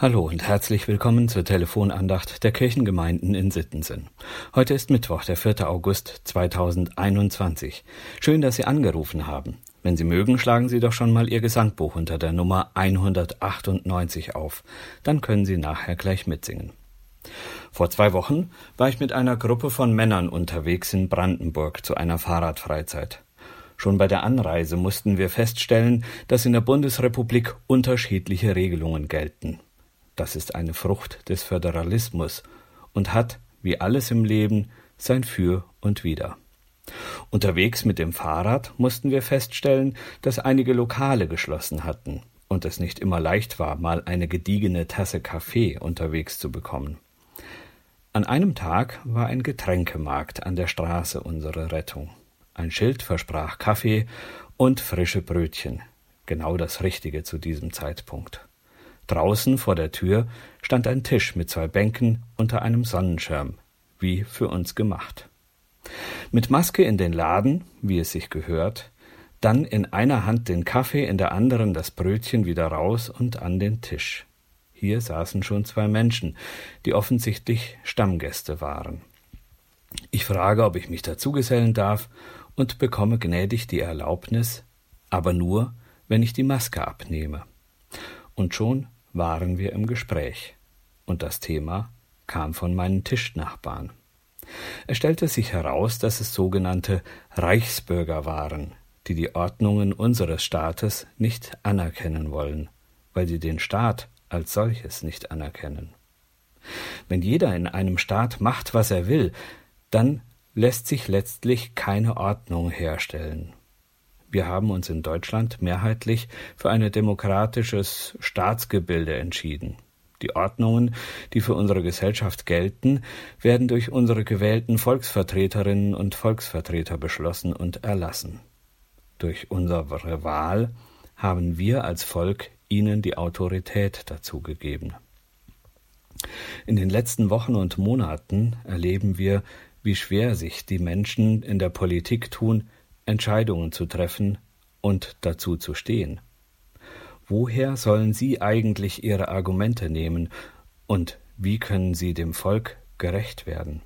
Hallo und herzlich willkommen zur Telefonandacht der Kirchengemeinden in Sittensen. Heute ist Mittwoch, der 4. August 2021. Schön, dass Sie angerufen haben. Wenn Sie mögen, schlagen Sie doch schon mal Ihr Gesangbuch unter der Nummer 198 auf. Dann können Sie nachher gleich mitsingen. Vor zwei Wochen war ich mit einer Gruppe von Männern unterwegs in Brandenburg zu einer Fahrradfreizeit. Schon bei der Anreise mussten wir feststellen, dass in der Bundesrepublik unterschiedliche Regelungen gelten. Das ist eine Frucht des Föderalismus und hat, wie alles im Leben, sein Für und Wider. Unterwegs mit dem Fahrrad mussten wir feststellen, dass einige Lokale geschlossen hatten und es nicht immer leicht war, mal eine gediegene Tasse Kaffee unterwegs zu bekommen. An einem Tag war ein Getränkemarkt an der Straße unsere Rettung. Ein Schild versprach Kaffee und frische Brötchen, genau das Richtige zu diesem Zeitpunkt. Draußen vor der Tür stand ein Tisch mit zwei Bänken unter einem Sonnenschirm, wie für uns gemacht. Mit Maske in den Laden, wie es sich gehört, dann in einer Hand den Kaffee, in der anderen das Brötchen wieder raus und an den Tisch. Hier saßen schon zwei Menschen, die offensichtlich Stammgäste waren. Ich frage, ob ich mich dazugesellen darf und bekomme gnädig die Erlaubnis, aber nur, wenn ich die Maske abnehme. Und schon waren wir im Gespräch, und das Thema kam von meinen Tischnachbarn. Es stellte sich heraus, dass es sogenannte Reichsbürger waren, die die Ordnungen unseres Staates nicht anerkennen wollen, weil sie den Staat als solches nicht anerkennen. Wenn jeder in einem Staat macht, was er will, dann lässt sich letztlich keine Ordnung herstellen. Wir haben uns in Deutschland mehrheitlich für ein demokratisches Staatsgebilde entschieden. Die Ordnungen, die für unsere Gesellschaft gelten, werden durch unsere gewählten Volksvertreterinnen und Volksvertreter beschlossen und erlassen. Durch unsere Wahl haben wir als Volk ihnen die Autorität dazu gegeben. In den letzten Wochen und Monaten erleben wir, wie schwer sich die Menschen in der Politik tun, Entscheidungen zu treffen und dazu zu stehen. Woher sollen Sie eigentlich Ihre Argumente nehmen und wie können Sie dem Volk gerecht werden?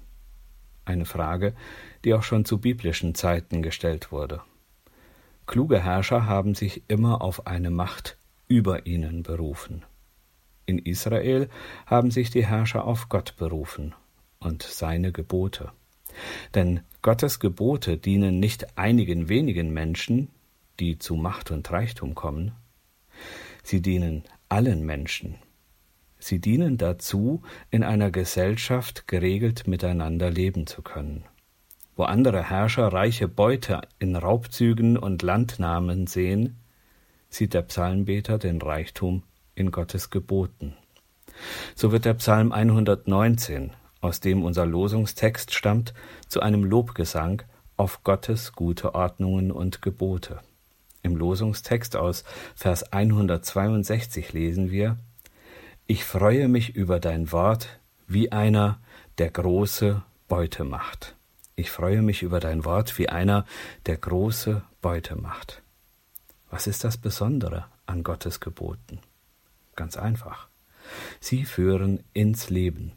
Eine Frage, die auch schon zu biblischen Zeiten gestellt wurde. Kluge Herrscher haben sich immer auf eine Macht über ihnen berufen. In Israel haben sich die Herrscher auf Gott berufen und seine Gebote. Denn Gottes Gebote dienen nicht einigen wenigen Menschen, die zu Macht und Reichtum kommen, sie dienen allen Menschen. Sie dienen dazu, in einer Gesellschaft geregelt miteinander leben zu können. Wo andere Herrscher reiche Beute in Raubzügen und Landnahmen sehen, sieht der Psalmbeter den Reichtum in Gottes Geboten. So wird der Psalm 119 aus dem unser Losungstext stammt, zu einem Lobgesang auf Gottes gute Ordnungen und Gebote. Im Losungstext aus Vers 162 lesen wir Ich freue mich über dein Wort wie einer, der große Beute macht. Ich freue mich über dein Wort wie einer, der große Beute macht. Was ist das Besondere an Gottes Geboten? Ganz einfach. Sie führen ins Leben.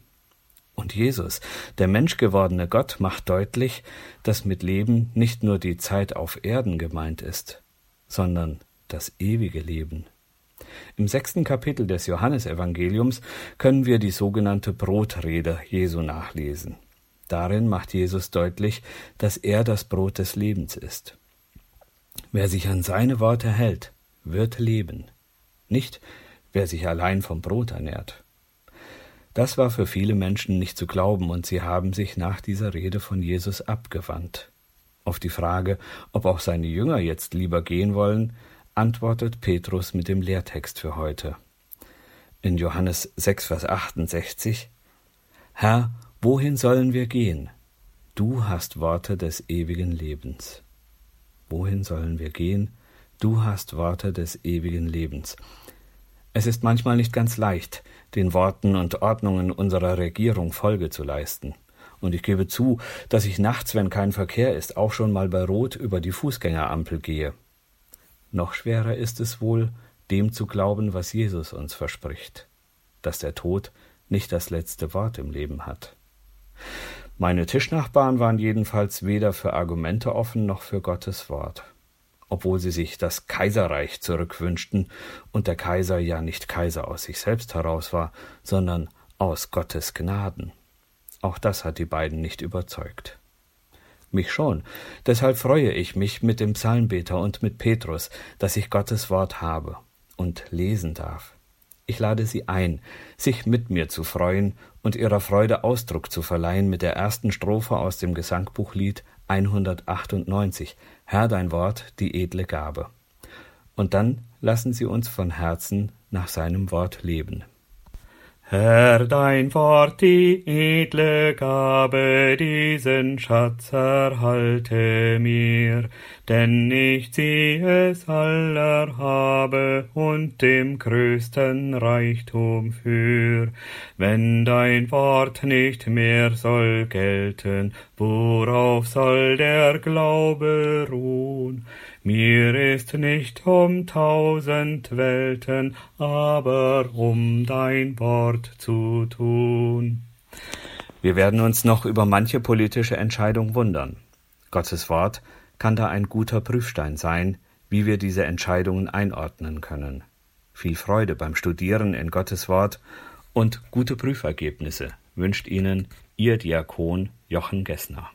Und Jesus, der menschgewordene Gott, macht deutlich, dass mit Leben nicht nur die Zeit auf Erden gemeint ist, sondern das ewige Leben. Im sechsten Kapitel des Johannesevangeliums können wir die sogenannte Brotrede Jesu nachlesen. Darin macht Jesus deutlich, dass er das Brot des Lebens ist. Wer sich an seine Worte hält, wird leben, nicht wer sich allein vom Brot ernährt. Das war für viele Menschen nicht zu glauben, und sie haben sich nach dieser Rede von Jesus abgewandt. Auf die Frage, ob auch seine Jünger jetzt lieber gehen wollen, antwortet Petrus mit dem Lehrtext für heute. In Johannes 6, Vers 68 Herr, wohin sollen wir gehen? Du hast Worte des ewigen Lebens. Wohin sollen wir gehen? Du hast Worte des ewigen Lebens. Es ist manchmal nicht ganz leicht, den Worten und Ordnungen unserer Regierung Folge zu leisten. Und ich gebe zu, dass ich nachts, wenn kein Verkehr ist, auch schon mal bei Rot über die Fußgängerampel gehe. Noch schwerer ist es wohl, dem zu glauben, was Jesus uns verspricht, dass der Tod nicht das letzte Wort im Leben hat. Meine Tischnachbarn waren jedenfalls weder für Argumente offen noch für Gottes Wort, obwohl sie sich das Kaiserreich zurückwünschten und der Kaiser ja nicht Kaiser aus sich selbst heraus war, sondern aus Gottes Gnaden. Auch das hat die beiden nicht überzeugt. Mich schon. Deshalb freue ich mich mit dem Psalmbeter und mit Petrus, dass ich Gottes Wort habe und lesen darf. Ich lade Sie ein, sich mit mir zu freuen und ihrer Freude Ausdruck zu verleihen mit der ersten Strophe aus dem Gesangbuchlied 198 Herr dein Wort, die edle Gabe. Und dann lassen Sie uns von Herzen nach seinem Wort leben. Herr, dein Wort, die edle Gabe, diesen Schatz erhalte mir, denn ich zieh es aller habe und dem größten Reichtum für. Wenn dein Wort nicht mehr soll gelten, worauf soll der Glaube ruhen? Mir ist nicht um tausend Welten, aber um dein Wort zu tun. Wir werden uns noch über manche politische Entscheidung wundern. Gottes Wort kann da ein guter Prüfstein sein, wie wir diese Entscheidungen einordnen können. Viel Freude beim Studieren in Gottes Wort und gute Prüfergebnisse wünscht Ihnen Ihr Diakon Jochen Gessner.